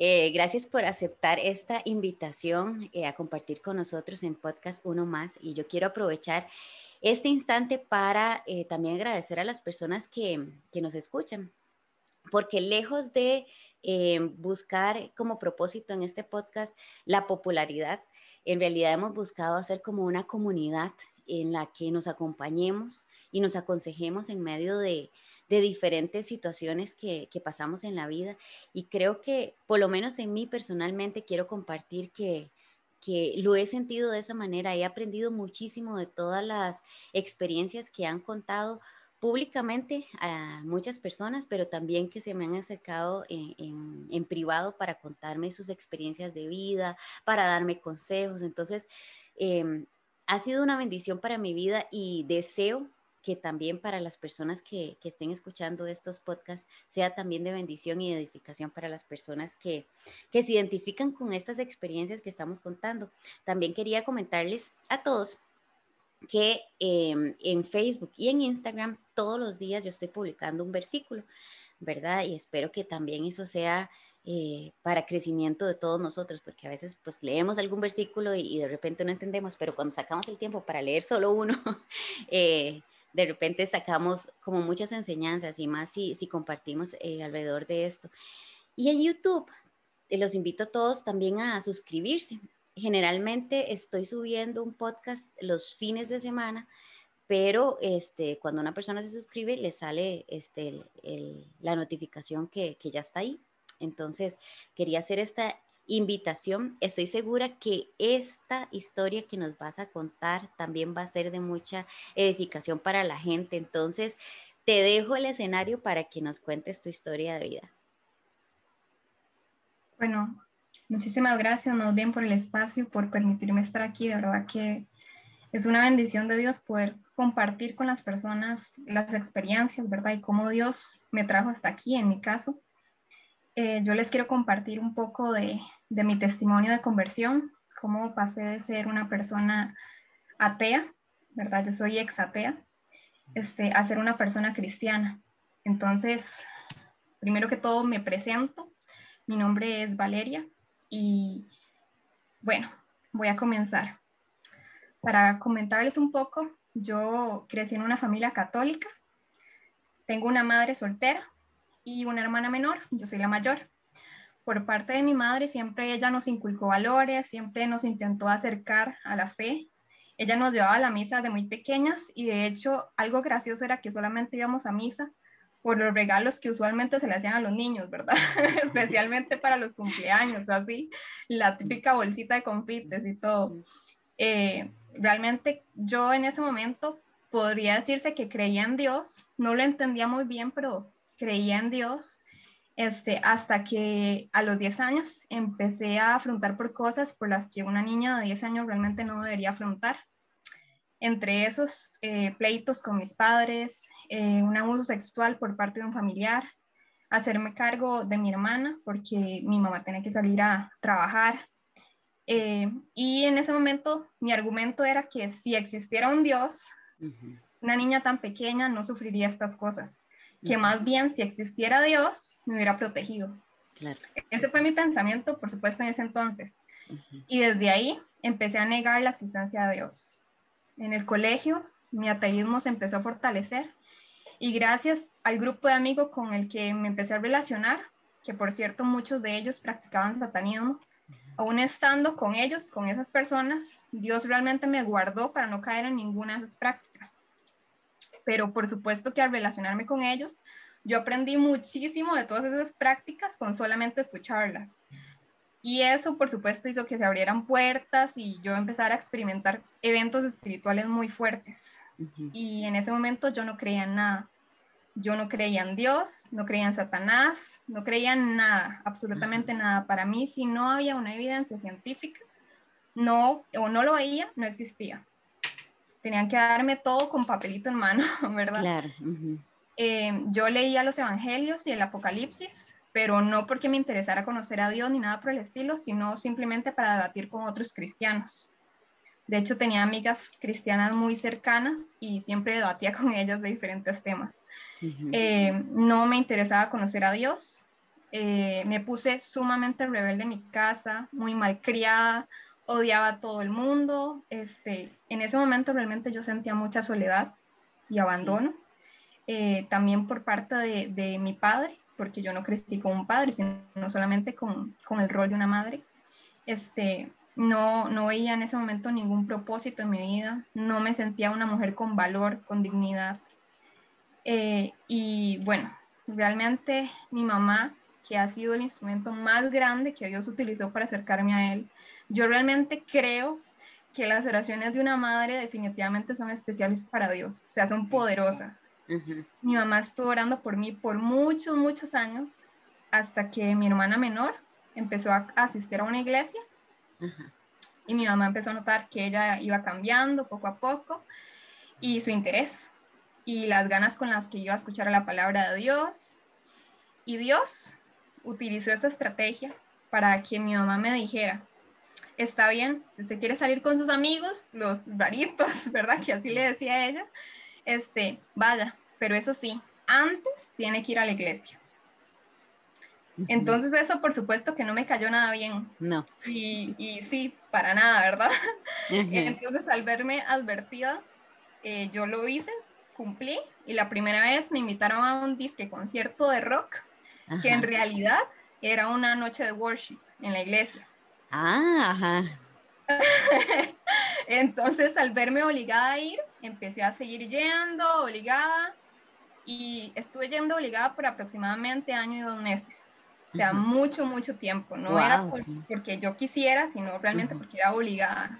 Eh, gracias por aceptar esta invitación eh, a compartir con nosotros en podcast Uno Más y yo quiero aprovechar este instante para eh, también agradecer a las personas que, que nos escuchan, porque lejos de buscar como propósito en este podcast la popularidad, en realidad hemos buscado hacer como una comunidad en la que nos acompañemos y nos aconsejemos en medio de, de diferentes situaciones que, que, pasamos en la vida. Y creo que, por lo menos en mí personalmente, quiero compartir que, que lo he sentido de esa manera. He aprendido muchísimo de todas las experiencias que han contado públicamente a muchas personas, pero también que se me han acercado en, en, privado para contarme sus experiencias de vida, para darme consejos. Entonces, eh, ha sido una bendición para mi vida y deseo que también para las personas que, estén escuchando estos podcasts sea también de bendición y edificación para las personas que, que se identifican con estas experiencias que estamos contando. También quería comentarles a todos que em, en Facebook y en Instagram todos los días yo estoy publicando un versículo, ¿verdad? Y espero que también eso sea eh, para crecimiento de todos nosotros, porque a veces pues leemos algún versículo y, y, de repente no entendemos, pero cuando sacamos el tiempo para leer solo uno, eh, de repente sacamos como muchas enseñanzas y más si, si compartimos eh, alrededor de esto. Y en YouTube, eh, los invito a todos también a suscribirse. Generalmente estoy subiendo un podcast los fines de semana, pero este, cuando una persona se suscribe le sale este, la notificación que, que ya está ahí. Entonces, quería hacer esta invitación. Estoy segura que esta historia que nos vas a contar también va a ser de mucha edificación para la gente. Entonces, te dejo el escenario para que nos cuentes tu historia de vida. Bueno, muchísimas gracias, más bien por el espacio, por permitirme estar aquí. De verdad que es una bendición de Dios poder compartir con las personas las experiencias, ¿verdad? Y cómo Dios me trajo hasta aquí, en mi caso. Eh, yo les quiero compartir un poco de, mi testimonio de conversión, cómo pasé de ser una persona atea, ¿verdad? Yo soy ex atea, este, a ser una persona cristiana. Entonces, primero que todo me presento, mi nombre es Valeria y bueno, voy a comenzar. Para comentarles un poco, yo crecí en una familia católica, tengo una madre soltera y una hermana menor, yo soy la mayor por parte de mi madre, siempre ella nos inculcó valores, siempre nos intentó acercar a la fe. Ella nos llevaba a la misa de muy pequeñas y de hecho algo gracioso era que solamente íbamos a misa por los regalos que usualmente se le hacían a los niños, ¿verdad? Especialmente para los cumpleaños, así, la típica bolsita de confites y todo. Eh, realmente yo en ese momento podría decirse que creía en Dios, no lo entendía muy bien, pero creía en Dios este, hasta que a los 10 años empecé a afrontar por cosas por las que una niña de 10 años realmente no debería afrontar. Entre esos eh, pleitos con mis padres, eh, un abuso sexual por parte de un familiar, hacerme cargo de mi hermana porque mi mamá tenía que salir a trabajar. Eh, y en ese momento mi argumento era que si existiera un Dios, una niña tan pequeña no sufriría estas cosas que más bien si existiera Dios me hubiera protegido. Ese fue mi pensamiento, por supuesto, en ese entonces. Y desde ahí empecé a negar la existencia de Dios. En el colegio, mi ateísmo se empezó a fortalecer y gracias al grupo de amigos con el que me empecé a relacionar, que por cierto muchos de ellos practicaban satanismo, aún estando con ellos, con esas personas, Dios realmente me guardó para no caer en ninguna de esas prácticas pero por supuesto que al relacionarme con ellos, yo aprendí muchísimo de todas esas prácticas con solamente escucharlas. Y eso, por supuesto, hizo que se abrieran puertas y yo empezara a experimentar eventos espirituales muy fuertes. Y en ese momento yo no creía en nada. Yo no creía en Dios, no creía en Satanás, no creía en nada, absolutamente nada. Para mí, si no había una evidencia científica, no, o no lo veía, no existía tenían que darme todo con papelito en mano, ¿verdad? Claro. Eh, yo leía los evangelios y el apocalipsis, pero no porque me interesara conocer a Dios ni nada por el estilo, sino simplemente para debatir con otros cristianos. De hecho, tenía amigas cristianas muy cercanas y siempre debatía con ellas de diferentes temas. Eh, no me interesaba conocer a Dios. eh, me puse sumamente rebelde en mi casa, muy malcriada, odiaba a todo el mundo. Este, en ese momento realmente yo sentía mucha soledad y abandono. Eh, también por parte de, de, mi padre, porque yo no crecí con un padre, sino solamente con, con el rol de una madre. Este, no, no veía en ese momento ningún propósito en mi vida, no me sentía una mujer con valor, con dignidad. Eh, y bueno, realmente mi mamá, que ha sido el instrumento más grande que Dios utilizó para acercarme a Él, yo realmente creo que las oraciones de una madre definitivamente son especiales para Dios, o sea, son poderosas. Mi mamá estuvo orando por mí por muchos, muchos años, hasta que mi hermana menor empezó a asistir a una iglesia. Y mi mamá empezó a notar que ella iba cambiando poco a poco y su interés y las ganas con las que iba a escuchar la palabra de Dios. Y Dios utilizó esa estrategia para que mi mamá me dijera, está bien, si usted quiere salir con sus amigos, los raritos, ¿verdad? Que así le decía a ella, este, vaya, pero eso sí, antes tiene que ir a la iglesia. Entonces eso por supuesto que no me cayó nada bien. No. Y, y sí, para nada, ¿verdad? Entonces al verme advertida, eh, yo lo hice, cumplí y la primera vez me invitaron a un disque concierto de rock que en realidad era una noche de worship en la iglesia. Ah, ajá. Entonces, al verme obligada a ir, empecé a seguir yendo, obligada, y estuve yendo obligada por aproximadamente año y dos meses. O sea, mucho, mucho tiempo. No era porque yo quisiera, sino realmente porque era obligada.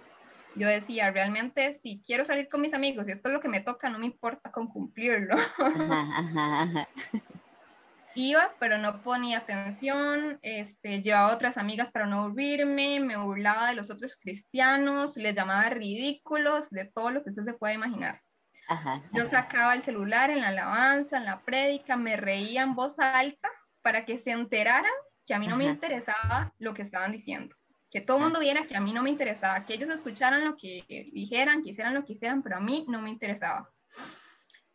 Yo decía, realmente, si quiero salir con mis amigos y esto es lo que me toca, no me importa con cumplirlo. Ajá, ajá, iba, pero no ponía atención, este, llevaba otras amigas para no aburrirme, me burlaba de los otros cristianos, les llamaba ridículos, de todo lo que usted se puede imaginar. Yo sacaba el celular en la alabanza, en la prédica, me reía en voz alta para que se enteraran que a mí no me interesaba lo que estaban diciendo. Que todo el mundo viera que a mí no me interesaba, que ellos escucharan lo que dijeran, que hicieran lo que hicieran, pero a mí no me interesaba.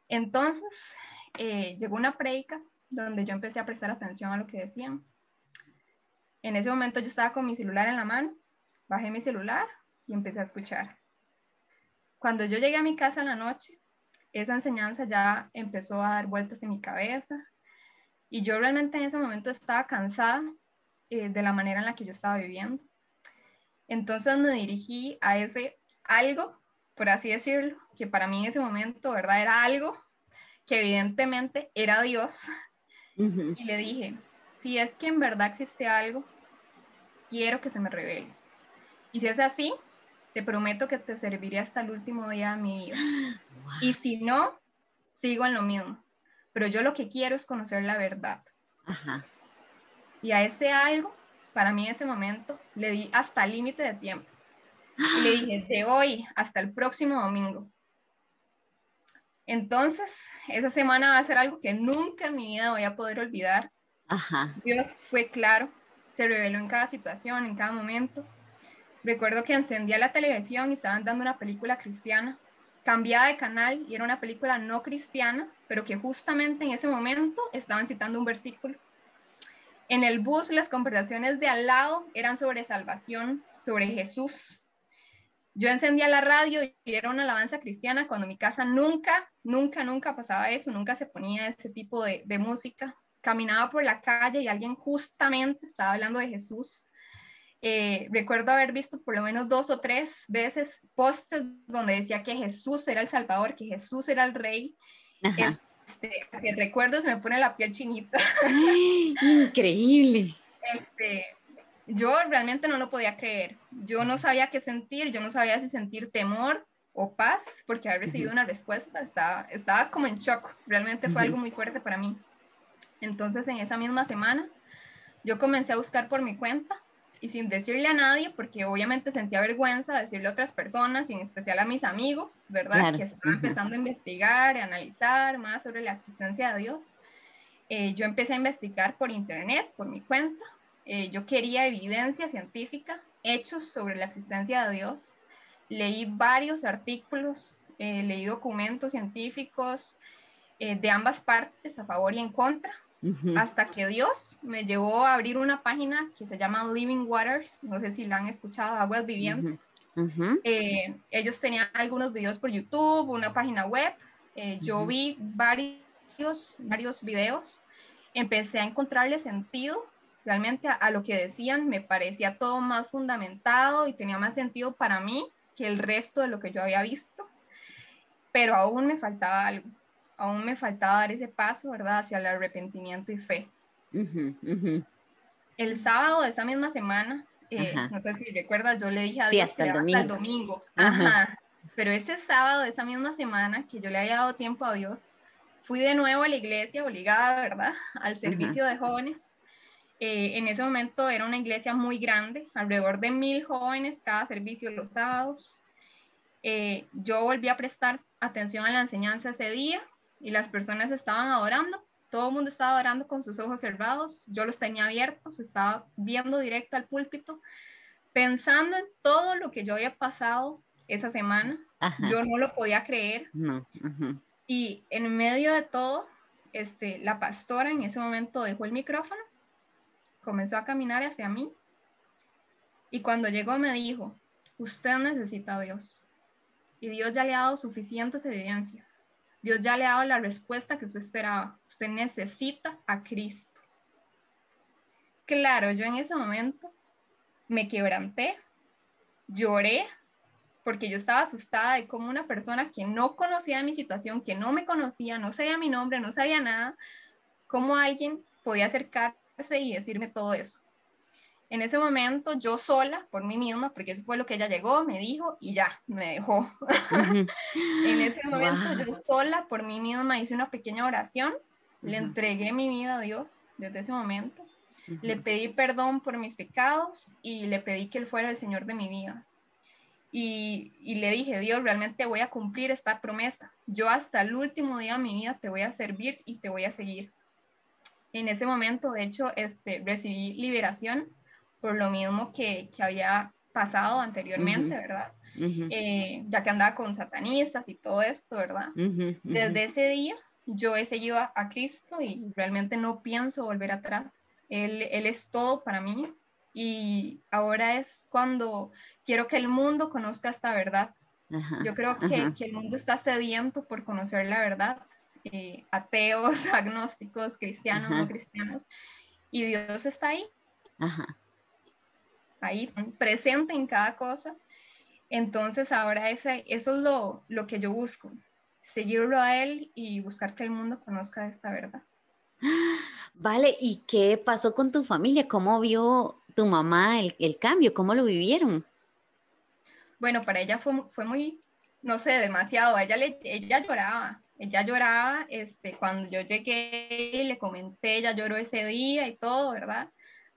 Entonces, eh, llegó una prédica donde yo empecé a prestar atención a lo que decían. En ese momento yo estaba con mi celular en la mano, bajé mi celular y empecé a escuchar. Cuando yo llegué a mi casa en la noche, esa enseñanza ya empezó a dar vueltas en mi cabeza y yo realmente en ese momento estaba cansada eh, de la manera en la que yo estaba viviendo. Entonces me dirigí a ese algo, por así decirlo, que para mí en ese momento, ¿verdad? Era algo que evidentemente era Dios, y le dije, si es que en verdad existe algo, quiero que se me revele. Y si es así, te prometo que te serviré hasta el último día de mi vida. Y si no, sigo en lo mismo. Pero yo lo que quiero es conocer la verdad. Y a ese algo, para mí en ese momento, le di hasta límite de tiempo. Y le dije, de hoy hasta el próximo domingo, entonces, esa semana va a ser algo que nunca en mi vida voy a poder olvidar. Dios fue claro, se reveló en cada situación, en cada momento. Recuerdo que encendía la televisión y estaban dando una película cristiana, cambiaba de canal y era una película no cristiana, pero que justamente en ese momento estaban citando un versículo. En el bus las conversaciones de al lado eran sobre salvación, sobre Jesús, yo encendía la radio y era una alabanza cristiana cuando en mi casa nunca, nunca, nunca pasaba eso, nunca se ponía ese tipo de, música. Caminaba por la calle y alguien justamente estaba hablando de Jesús. Eh, recuerdo haber visto por lo menos dos o tres veces postes donde decía que Jesús era el Salvador, que Jesús era el Rey. Este, que recuerdo se me pone la piel chinita. Increíble. Este, yo realmente no lo podía creer. Yo no sabía qué sentir, yo no sabía si sentir temor o paz, porque haber recibido una respuesta estaba, estaba como en shock. Realmente fue algo muy fuerte para mí. Entonces, en esa misma semana, yo comencé a buscar por mi cuenta y sin decirle a nadie, porque obviamente sentía vergüenza decirle a otras personas, y en especial a mis amigos, ¿verdad? Que estaban empezando a investigar y analizar más sobre la existencia de Dios. Eh, yo empecé a investigar por internet, por mi cuenta, eh, yo quería evidencia científica, hechos sobre la existencia de Dios. Leí varios artículos, eh, leí documentos científicos eh, de ambas partes, a favor y en contra, hasta que Dios me llevó a abrir una página que se llama Living Waters, no sé si la han escuchado, Aguas Vivientes. Ellos tenían algunos videos por YouTube, una página web, yo vi varios, varios videos, empecé a encontrarle sentido realmente a, lo que decían, me parecía todo más fundamentado y tenía más sentido para mí que el resto de lo que yo había visto, pero aún me faltaba algo aún me faltaba dar ese paso, ¿verdad?, hacia el arrepentimiento y fe. El sábado de esa misma semana, eh, no sé si recuerdas, yo le dije a Dios hasta, el domingo. hasta el domingo. Ajá. Pero ese sábado de esa misma semana, que yo le había dado tiempo a Dios, fui de nuevo a la iglesia, obligada, ¿verdad?, al servicio de jóvenes. Eh, en ese momento era una iglesia muy grande, alrededor de mil jóvenes cada servicio los sábados. Eh, yo volví a prestar atención a la enseñanza ese día y las personas estaban adorando, todo el mundo estaba adorando con sus ojos cerrados, yo los tenía abiertos, estaba viendo directo al púlpito, pensando en todo lo que yo había pasado esa semana, yo no lo podía creer. Y en medio de todo, este, la pastora en ese momento dejó el micrófono, comenzó a caminar hacia mí y cuando llegó me dijo, usted necesita a Dios y Dios ya le ha dado suficientes evidencias Dios ya le ha dado la respuesta que usted esperaba. Usted necesita a Cristo. Claro, yo en ese momento me quebranté, lloré, porque yo estaba asustada de cómo una persona que no conocía mi situación, que no me conocía, no sabía mi nombre, no sabía nada, cómo alguien podía y decirme todo eso. En ese momento yo sola, por mí misma, porque eso fue lo que ella llegó, me dijo y ya, me dejó. en ese momento yo sola, por mí misma, hice una pequeña oración, le entregué mi vida a Dios desde ese momento, le pedí perdón por mis pecados y le pedí que Él fuera el Señor de mi vida. Y, y, le dije, Dios, realmente voy a cumplir esta promesa. Yo hasta el último día de mi vida te voy a servir y te voy a seguir. En ese momento, de hecho, este, recibí liberación por lo mismo que, que había pasado anteriormente, ¿verdad? Eh, ya que andaba con satanistas y todo esto, ¿verdad? Desde ese día yo he seguido a, Cristo y realmente no pienso volver atrás. Él, él es todo para mí y ahora es cuando quiero que el mundo conozca esta verdad. yo creo que, que, el mundo está sediento por conocer la verdad. Eh, ateos, agnósticos, cristianos, no cristianos. Y Dios está ahí. Ajá ahí presente en cada cosa. Entonces ahora ese, eso es lo, lo que yo busco, seguirlo a él y buscar que el mundo conozca esta verdad. Vale, ¿y qué pasó con tu familia? ¿Cómo vio tu mamá el, el cambio? ¿Cómo lo vivieron? Bueno, para ella fue, fue muy, no sé, demasiado. Ella, le, ella lloraba, ella lloraba este, cuando yo llegué y le comenté, ella lloró ese día y todo, ¿verdad?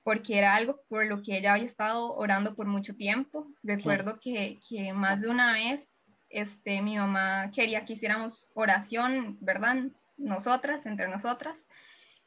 porque era algo por lo que ella había estado orando por mucho tiempo. Recuerdo que, que, más de una vez este, mi mamá quería que hiciéramos oración, ¿verdad? Nosotras, entre nosotras.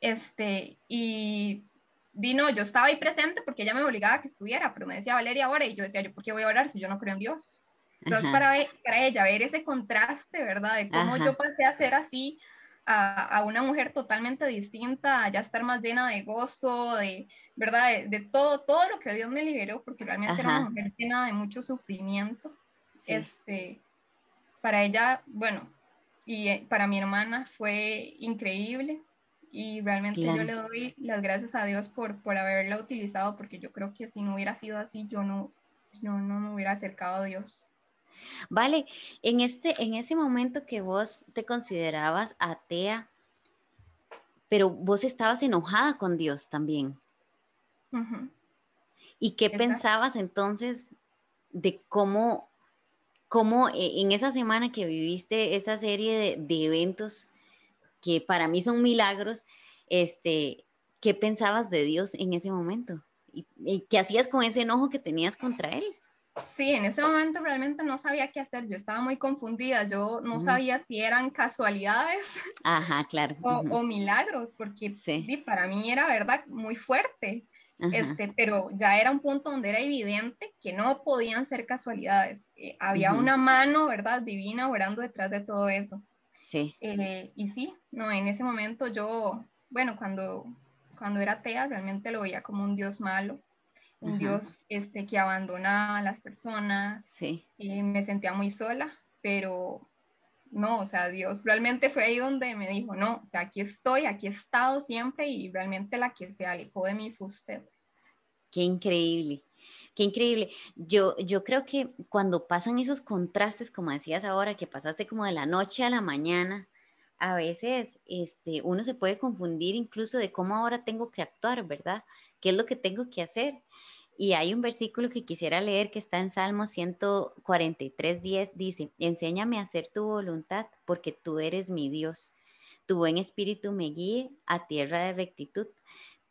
Este, y Dino, yo estaba ahí presente porque ella me obligaba a que estuviera, pero me decía Valeria, ahora, y yo decía, ¿yo por qué voy a orar si yo no creo en Dios? Entonces, para, para, ella ver ese contraste, ¿verdad? De cómo yo pasé a ser así a, una mujer totalmente distinta, a ya estar más llena de gozo, de, ¿verdad? De, todo, todo lo que Dios me liberó, porque realmente era una mujer llena de mucho sufrimiento. Este, para ella, bueno, y eh, para mi hermana fue increíble y realmente yo le doy las gracias a Dios por, por haberla utilizado, porque yo creo que si no hubiera sido así, yo no, yo no me hubiera acercado a Dios. Vale, en, este, en ese momento que vos te considerabas atea, pero vos estabas enojada con Dios también. ¿Y qué pensabas entonces de cómo, cómo e, en esa semana que viviste esa serie de, eventos que para mí son milagros, este, qué pensabas de Dios en ese momento? y qué hacías con ese enojo que tenías contra Él? Sí, en ese momento realmente no sabía qué hacer, yo estaba muy confundida, yo no sabía si eran casualidades Ajá, claro. o, milagros, porque para mí era verdad muy fuerte, este, pero ya era un punto donde era evidente que no podían ser casualidades, eh, había una mano, ¿verdad? Divina orando detrás de todo eso. Sí. Eh, y sí, no, en ese momento yo bueno, cuando, cuando era atea realmente lo veía como un Dios malo, un Dios este, que abandonaba a las personas, sí. y me sentía muy sola, pero no, o sea, Dios realmente fue ahí donde me dijo, no, o sea, aquí estoy, aquí he estado siempre y realmente la que se alejó de mí fue usted. Qué increíble, qué increíble. Yo, yo creo que cuando pasan esos contrastes, como decías ahora, que pasaste como de la noche a la mañana, a veces este, uno se puede confundir incluso de cómo ahora tengo que actuar, ¿verdad? ¿Qué es lo que tengo que hacer? Y hay un versículo que quisiera leer que está en Salmo 143, 10, dice, enséñame a hacer tu voluntad porque tú eres mi Dios. Tu buen espíritu me guíe a tierra de rectitud,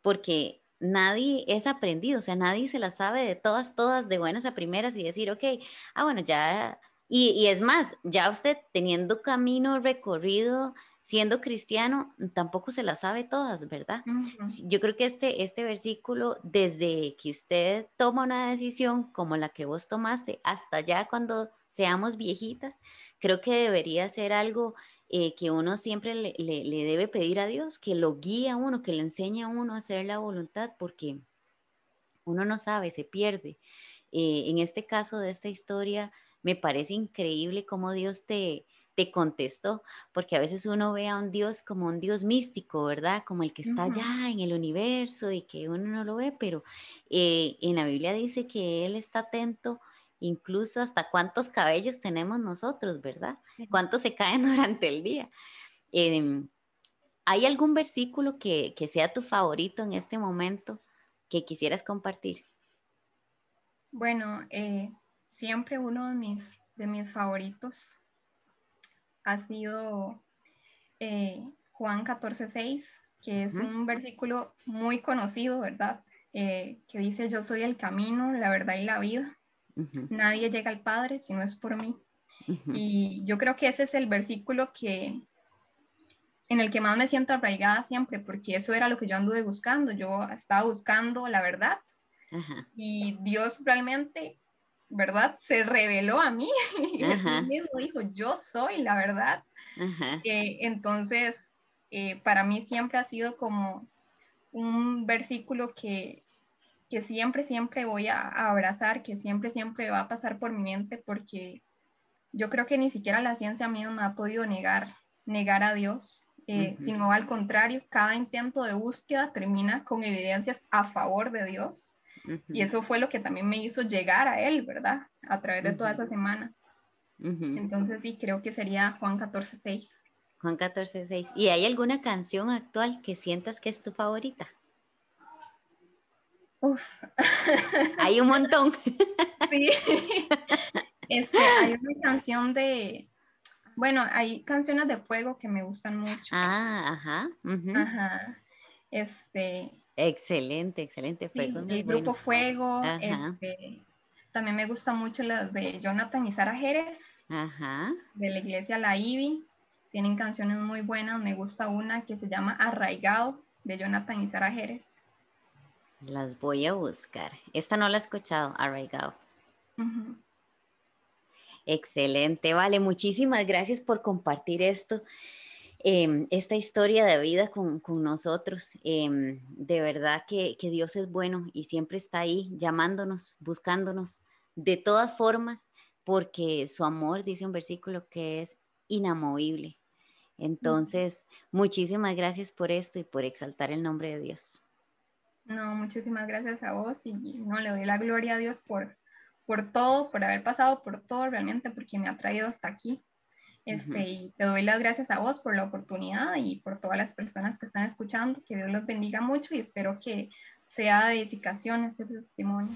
porque nadie es aprendido, o sea, nadie se la sabe de todas, todas, de buenas a primeras y decir, ok, ah, bueno, ya, y, y es más, ya usted teniendo camino recorrido, siendo cristiano, tampoco se la sabe todas, ¿verdad? Yo creo que este, este versículo, desde que usted toma una decisión como la que vos tomaste, hasta ya cuando seamos viejitas, creo que debería ser algo eh, que uno siempre le, le, debe pedir a Dios, que lo guíe a uno, que le enseñe a uno a hacer la voluntad, porque uno no sabe, se pierde. Eh, en este caso de esta historia, me parece increíble cómo Dios te, te contestó, porque a veces uno ve a un Dios como un Dios místico, ¿verdad? Como el que está allá en el universo y que uno no lo ve, pero eh, en la Biblia dice que Él está atento incluso hasta cuántos cabellos tenemos nosotros, ¿verdad? Cuántos se caen durante el día. Em, ¿Hay algún versículo que, que sea tu favorito en este momento que quisieras compartir? Bueno, eh, siempre uno de mis, de mis favoritos ha sido eh, Juan 14:6, que es un versículo muy conocido, ¿verdad? Eh, que dice, yo soy el camino, la verdad y la vida. Nadie llega al Padre si no es por mí. Y yo creo que ese es el versículo que en el que más me siento arraigada siempre, porque eso era lo que yo anduve buscando. Yo estaba buscando la verdad y Dios realmente ¿verdad? Se reveló a mí y mismo dijo, yo soy la verdad. Eh, entonces, eh, para mí siempre ha sido como un versículo que, que siempre, siempre voy a, abrazar, que siempre, siempre va a pasar por mi mente, porque yo creo que ni siquiera la ciencia misma ha podido negar, negar a Dios, eh, sino al contrario, cada intento de búsqueda termina con evidencias a favor de Dios. Y eso fue lo que también me hizo llegar a él, ¿verdad? A través de toda esa semana. Entonces sí, creo que sería Juan 14.6. Juan 14.6. ¿Y hay alguna canción actual que sientas que es tu favorita? Uf. hay un montón. sí. Este, hay una canción de, bueno, hay canciones de fuego que me gustan mucho. Ah, ajá. Ajá. Este, Excelente, excelente. Fuego el grupo Fuego. Este, también me gustan mucho las de Jonathan y Sara Jerez. Ajá. De la iglesia La Ibi. Tienen canciones muy buenas. Me gusta una que se llama Arraigado de Jonathan y Sara Jerez. Las voy a buscar. Esta no la he escuchado, Arraigado. Excelente, vale. Muchísimas gracias por compartir esto. Em, esta historia de vida con, nosotros. Em, de verdad que, Dios es bueno y siempre está ahí llamándonos, buscándonos de todas formas, porque su amor, dice un versículo, que es inamovible. Entonces, muchísimas gracias por esto y por exaltar el nombre de Dios. No, muchísimas gracias a vos y no le doy la gloria a Dios por, por todo, por haber pasado por todo realmente, porque me ha traído hasta aquí. Este, y te doy las gracias a vos por la oportunidad y por todas las personas que están escuchando. Que Dios los bendiga mucho y espero que sea de edificación este testimonio.